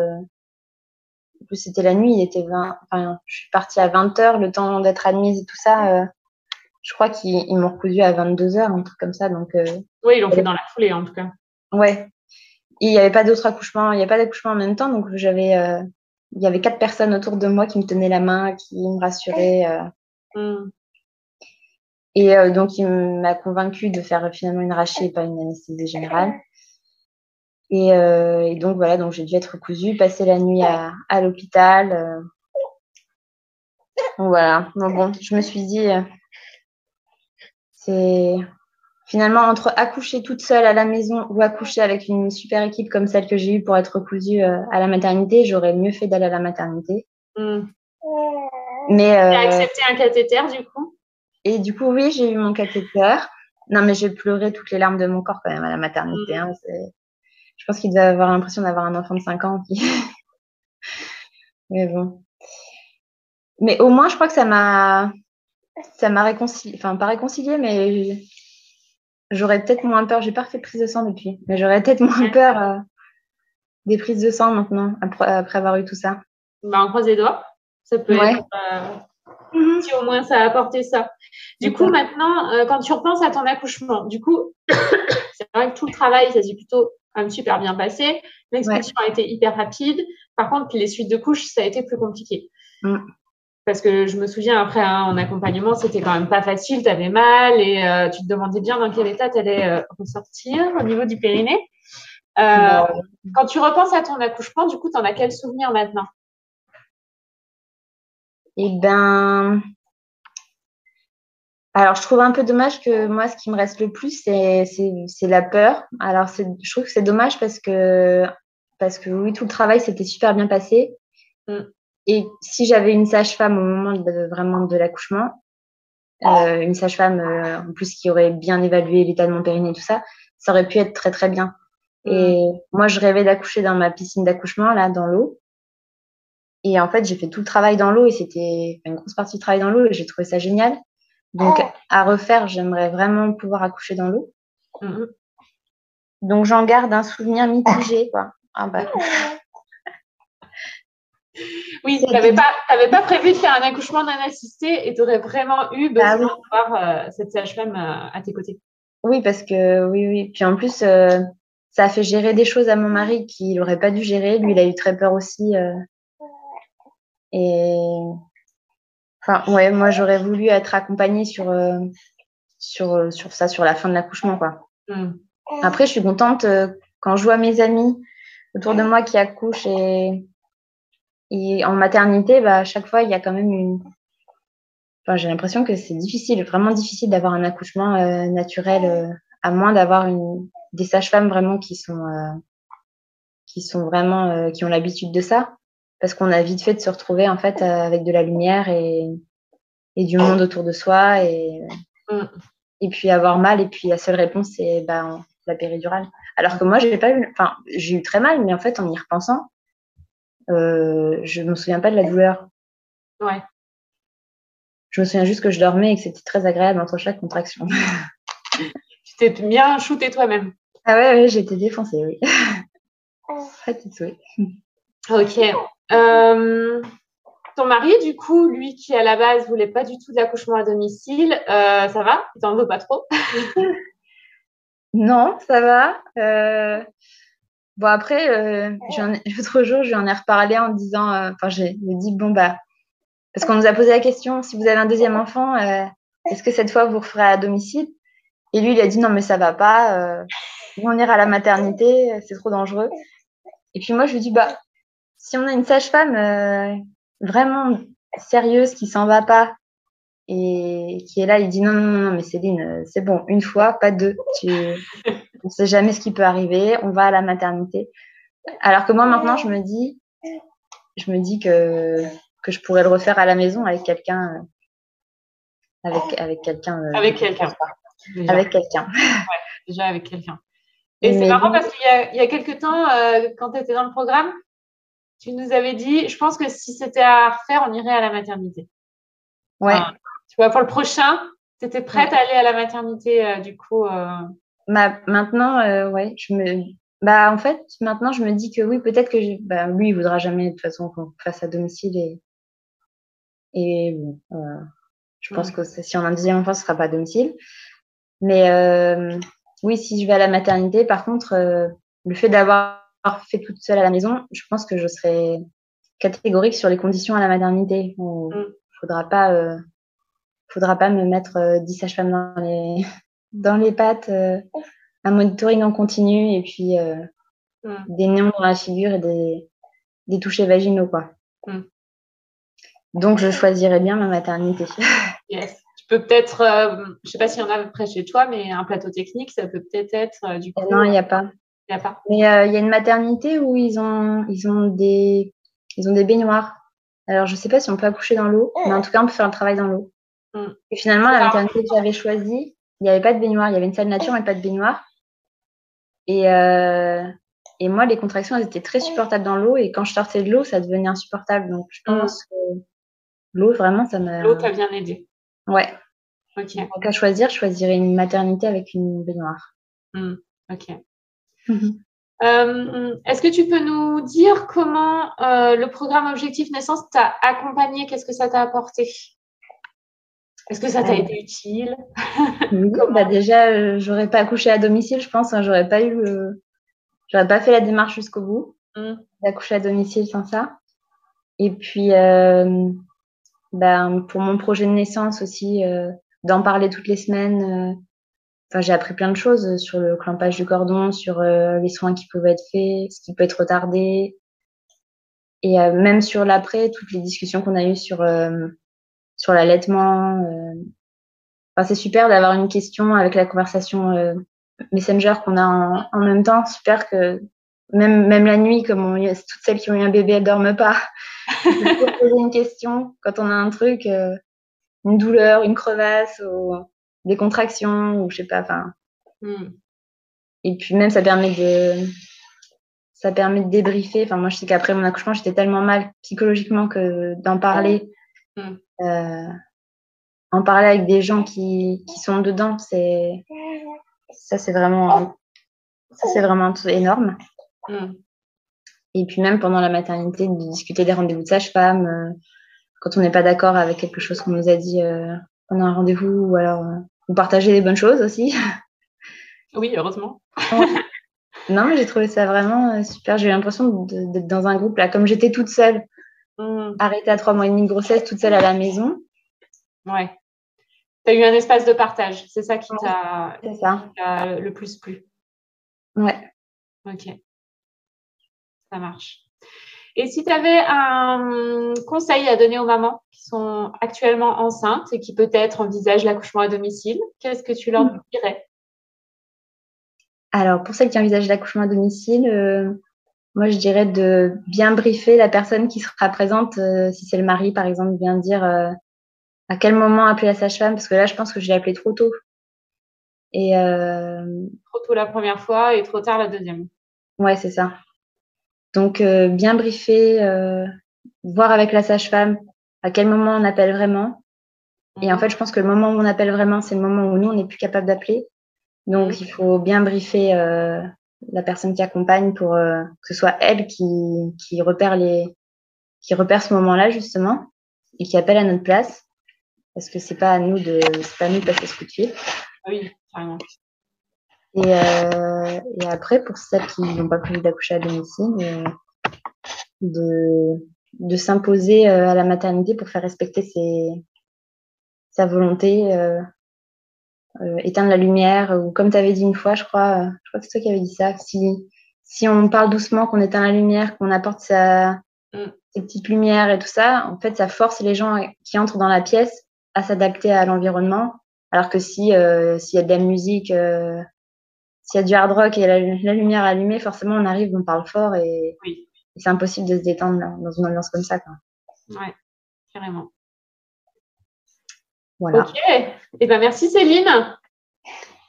En plus, c'était la nuit. Il était 20, enfin, je suis partie à 20 heures, le temps d'être admise et tout ça. Euh, je crois qu'ils m'ont recousu à 22 heures, un truc comme ça. Donc, euh, oui, ils l'ont fait dans la foulée, en tout cas. Ouais. Il n'y avait pas d'autres accouchements, il n'y avait pas d'accouchement en même temps, donc j'avais, euh, il y avait quatre personnes autour de moi qui me tenaient la main, qui me rassuraient. Euh. Mm. Et donc, il m'a convaincu de faire finalement une rachée et pas une anesthésie générale. Et, et donc voilà, donc j'ai dû être cousue, passer la nuit à, à l'hôpital. voilà. Donc bon, je me suis dit, c'est finalement entre accoucher toute seule à la maison ou accoucher avec une super équipe comme celle que j'ai eue pour être cousue euh, à la maternité, j'aurais mieux fait d'aller à la maternité. Hmm. Mais euh, accepté un cathéter du coup? Et du coup oui, j'ai eu mon cathéter. Non mais j'ai pleuré toutes les larmes de mon corps quand même à la maternité. Hmm. Hein, je pense qu'il devait avoir l'impression d'avoir un enfant de 5 ans. (laughs) mais bon. Mais au moins je crois que ça m'a ça m'a réconcilié, enfin pas réconcilié, mais j'aurais peut-être moins peur. J'ai pas refait de prise de sang depuis, mais j'aurais peut-être moins peur euh, des prises de sang maintenant, après, avoir eu tout ça. Bah, on croise les doigts. Ça peut être. Euh, mhm. Si au moins ça a apporté ça. Du coup, maintenant, euh, quand tu repenses à ton accouchement, du coup, (coughs) c'est vrai que tout le travail, ça s'est plutôt quand même super bien passé. L'expulsion a été hyper rapide. Par contre, les suites de couches, ça a été plus compliqué. Mm. Parce que je me souviens après hein, en accompagnement, c'était quand même pas facile, tu avais mal et euh, tu te demandais bien dans quel état tu allais euh, ressortir au niveau du périnée. Euh, quand tu repenses à ton accouchement, du coup, tu en as quel souvenir maintenant? Eh ben, alors je trouve un peu dommage que moi, ce qui me reste le plus, c'est la peur. Alors je trouve que c'est dommage parce que parce que oui, tout le travail s'était super bien passé. Mm. Et si j'avais une sage-femme au moment de, vraiment de l'accouchement, euh, une sage-femme euh, en plus qui aurait bien évalué l'état de mon périnée et tout ça, ça aurait pu être très très bien. Mm. Et moi, je rêvais d'accoucher dans ma piscine d'accouchement, là, dans l'eau. Et en fait, j'ai fait tout le travail dans l'eau et c'était une grosse partie du travail dans l'eau et j'ai trouvé ça génial. Donc, à refaire, j'aimerais vraiment pouvoir accoucher dans l'eau. Mm-hmm. Donc, j'en garde un souvenir mitigé, quoi. Ah bah. Oui, tu n'avais pas, pas prévu de faire un accouchement non assisté et tu aurais vraiment eu besoin de voir euh, cette sage-femme euh, à tes côtés. Oui, parce que oui, oui. Puis en plus, euh, ça a fait gérer des choses à mon mari qu'il n'aurait pas dû gérer. Lui, il a eu très peur aussi. et enfin, ouais, moi, j'aurais voulu être accompagnée sur, sur, sur ça, sur la fin de l'accouchement, quoi. Mmh. Après, je suis contente quand je vois mes amis autour de moi qui accouchent et et en maternité, bah, à chaque fois, il y a quand même une. Enfin, j'ai l'impression que c'est difficile, vraiment difficile d'avoir un accouchement euh, naturel, euh, à moins d'avoir une... des sages-femmes vraiment qui sont, euh, qui sont vraiment, qui ont l'habitude de ça. Parce qu'on a vite fait de se retrouver en fait avec de la lumière et, et du monde autour de soi et, mm. et puis avoir mal. Et puis la seule réponse, c'est bah, la péridurale. Alors que moi, j'ai pas eu, enfin, j'ai eu très mal, mais en fait, en y repensant, euh, je me souviens pas de la douleur. Ouais. Je me souviens juste que je dormais et que c'était très agréable entre chaque contraction. (laughs) tu t'es bien shooté toi-même. Ah ouais, ouais j'étais défoncée, (laughs) oui. Ok. Euh, ton mari, du coup, lui qui à la base voulait pas du tout d'accouchement à domicile, euh, ça va? Il t'en veut pas trop? (laughs) Non, ça va. Euh, Bon, après, euh, (laughs) l'autre jour, je lui en ai reparlé en disant, euh, enfin, j'ai dit, bon, bah, parce qu'on nous a posé la question, si vous avez un deuxième enfant, euh, est-ce que cette fois vous referez à domicile? Et lui, il a dit, non, mais ça va pas, euh, on ira à la maternité, c'est trop dangereux. Et puis moi, je lui dis, bah, si on a une sage-femme euh, vraiment sérieuse qui s'en va pas et qui est là, il dit non, non, non, mais Céline, c'est bon, une fois, pas deux. Tu... on sait jamais ce qui peut arriver, on va à la maternité. Alors que moi, maintenant, je me dis, je me dis que, que je pourrais le refaire à la maison avec quelqu'un, euh, avec, avec quelqu'un. Euh, avec quelqu'un. Avec quelqu'un. Ouais, déjà avec quelqu'un. Et c'est marrant parce qu'il y a, il y a quelques temps, euh, quand tu étais dans le programme, tu nous avais dit, je pense que si c'était à refaire, on irait à la maternité. Ouais. Tu vois, pour le prochain, tu étais prête à aller à la maternité, euh, du coup euh... bah, Maintenant, euh, ouais, je me. Bah, en fait, maintenant, je me dis que oui, peut-être que bah, lui, il voudra jamais de toute façon qu'on fasse à domicile et. Et bon, je pense que si on a un deuxième enfant, ce sera pas à domicile. Mais euh, oui, si je vais à la maternité, par contre, euh, le fait d'avoir fait toute seule à la maison, je pense que je serai catégorique sur les conditions à la maternité. Il mm. faudra pas faudra pas me mettre 10 euh, sages-femmes dans les, dans les pattes, euh, un monitoring en continu et puis euh, des néons dans la figure et des, des touchés vaginaux, quoi. Donc, je choisirais bien ma maternité. (laughs) Yes. Tu peux peut-être, euh, je sais pas s'il y en a près chez toi, mais un plateau technique, ça peut peut-être être, du coup. Non, il n'y a pas. Il n'y a pas. Mais il y a une maternité où ils ont, ils ont des, ils ont des baignoires. Alors, je sais pas si on peut accoucher dans l'eau, mais en tout cas, on peut faire un travail dans l'eau. Mm. Et finalement, la maternité que j'avais choisie, il n'y avait pas de baignoire. Il y avait une salle nature, mais pas de baignoire. Et, euh, et moi, les contractions, elles étaient très supportables dans l'eau. Et quand je sortais de l'eau, ça devenait insupportable. Donc, je mm. pense que l'eau, vraiment, ça m'a. L'eau t'a bien aidé. Ouais. Ok. Donc, à choisir, je choisirais une maternité avec une baignoire. Mm. Ok. Mhm. Euh, Est-ce que tu peux nous dire comment euh, le programme Objectif Naissance t'a accompagné? Qu'est-ce que ça t'a apporté? Est-ce que ça t'a été utile Oui, (laughs) bah déjà, euh, j'aurais pas accouché à domicile, je pense. Hein, j'aurais pas eu, j'aurais pas fait la démarche jusqu'au bout mmh. d'accoucher à domicile sans ça. Et puis, euh, ben, pour mon projet de naissance aussi, euh, d'en parler toutes les semaines. Euh, enfin, j'ai appris plein de choses sur le clampage du cordon, sur euh, les soins qui peuvent être faits, ce qui peut être retardé, et même sur l'après, toutes les discussions qu'on a eues sur sur l'allaitement. Euh. Enfin, c'est super d'avoir une question avec la conversation euh, Messenger qu'on a en, même temps. Super que même, même la nuit, comme on, toutes celles qui ont eu un bébé, elles dorment pas. (laughs) on poser une question quand on a un truc, euh, une douleur, une crevasse, ou des contractions, ou je sais pas. Enfin. Hmm. Et puis même, ça permet de ça permet de débriefer. Enfin, moi, je sais qu'après mon accouchement, j'étais tellement mal psychologiquement que d'en parler, hmm. Euh, en parler avec des gens qui, qui sont dedans, c'est ça, c'est vraiment, ça, c'est vraiment énorme. Mm. Et puis même pendant la maternité, de discuter des rendez-vous de sage-femme, euh, quand on n'est pas d'accord avec quelque chose qu'on nous a dit euh, pendant un rendez-vous, ou alors partager des bonnes choses aussi. (laughs) Oui, heureusement. non, mais j'ai trouvé ça vraiment super. J'ai eu l'impression d'être dans un groupe là, comme j'étais toute seule, mm. arrêtée à trois mois et demi de grossesse, toute seule à la maison. Ouais. Tu as eu un espace de partage, c'est ça qui t'a le plus plu. Ouais. Ok. Ça marche. Et si tu avais un conseil à donner aux mamans qui sont actuellement enceintes et qui peut-être envisagent l'accouchement à domicile, qu'est-ce que tu leur mm. dirais? Alors, pour celles qui envisagent l'accouchement à domicile, euh, moi je dirais de bien briefer la personne qui sera présente, euh, si c'est le mari par exemple, bien dire euh, à quel moment appeler la sage-femme, parce que là je pense que je l'ai appelé trop tôt. Et Trop tôt la première fois et trop tard la deuxième. Ouais, c'est ça. Donc, euh, bien briefer, euh, voir avec la sage-femme à quel moment on appelle vraiment. Et en mhm. fait, je pense que le moment où on appelle vraiment, c'est le moment où nous, on n'est plus capable d'appeler. Donc, il faut bien briefer euh, la personne qui accompagne pour que ce soit elle qui, qui repère les, qui repère ce moment-là justement et qui appelle à notre place, parce que c'est pas à nous de, c'est pas à nous de passer ce coup de fil. Oui, carrément. Et, euh, et après, pour celles qui n'ont pas prévu d'accoucher à domicile, euh, de, de s'imposer euh, à la maternité pour faire respecter ses, sa volonté, euh, euh, éteindre la lumière, ou comme tu avais dit une fois, je crois, je crois que c'est toi qui avais dit ça, si, si on parle doucement, qu'on éteint la lumière, qu'on apporte sa, mm. ses petites lumières et tout ça, en fait, ça force les gens qui entrent dans la pièce à s'adapter à l'environnement. Alors que si s'il y a de la musique s'il y a du hard rock et la, lumière allumée, forcément, on arrive, on parle fort et, c'est impossible de se détendre dans une ambiance comme ça. Quoi. Ouais, carrément. Voilà. Ok. Eh ben, merci Céline.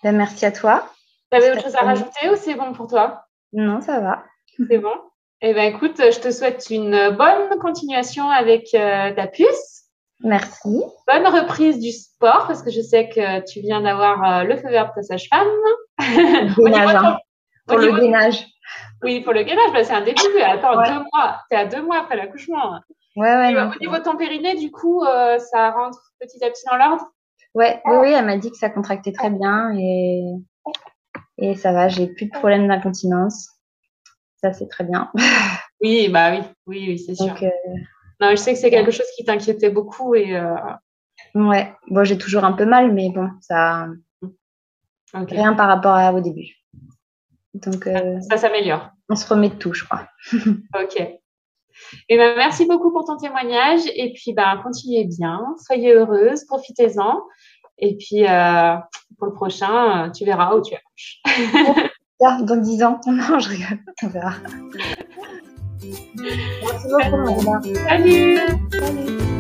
Ben, merci à toi. Tu avais autre chose à rajouter ou c'est bon pour toi? Non, ça va. C'est bon. Eh ben, écoute, je te souhaite une bonne continuation avec euh, ta puce. Merci. Bonne reprise du sport parce que je sais que tu viens d'avoir euh, le feu vert de ta sage-femme. Hein. pour le gainage. Oui, pour le gainage, bah, c'est un début. Attends, deux mois. Tu es à deux mois après l'accouchement. Ouais, ouais. au niveau de ton périnée, du coup, euh, ça rentre petit à petit dans l'ordre? Ouais, oui, oui, elle m'a dit que ça contractait très bien et, et ça va, j'ai plus de problème d'incontinence. Ça, c'est très bien. (laughs) oui, bah oui, oui, oui, c'est sûr. Euh, non, je sais que c'est quelque chose qui t'inquiétait beaucoup et. Euh... Ouais, bon, j'ai toujours un peu mal, mais bon, ça. Rien par rapport à au début. Donc. Euh... Ça s'améliore. On se remet de tout, je crois. (laughs) ok. Et ben, merci beaucoup pour ton témoignage. Et puis, ben, continuez bien, soyez heureuse, profitez-en. Et puis, euh, pour le prochain, tu verras où tu accouches. (laughs) dans 10 ans. (laughs) Non, je rigole. On verra. (laughs) Merci beaucoup, Salut. Salut.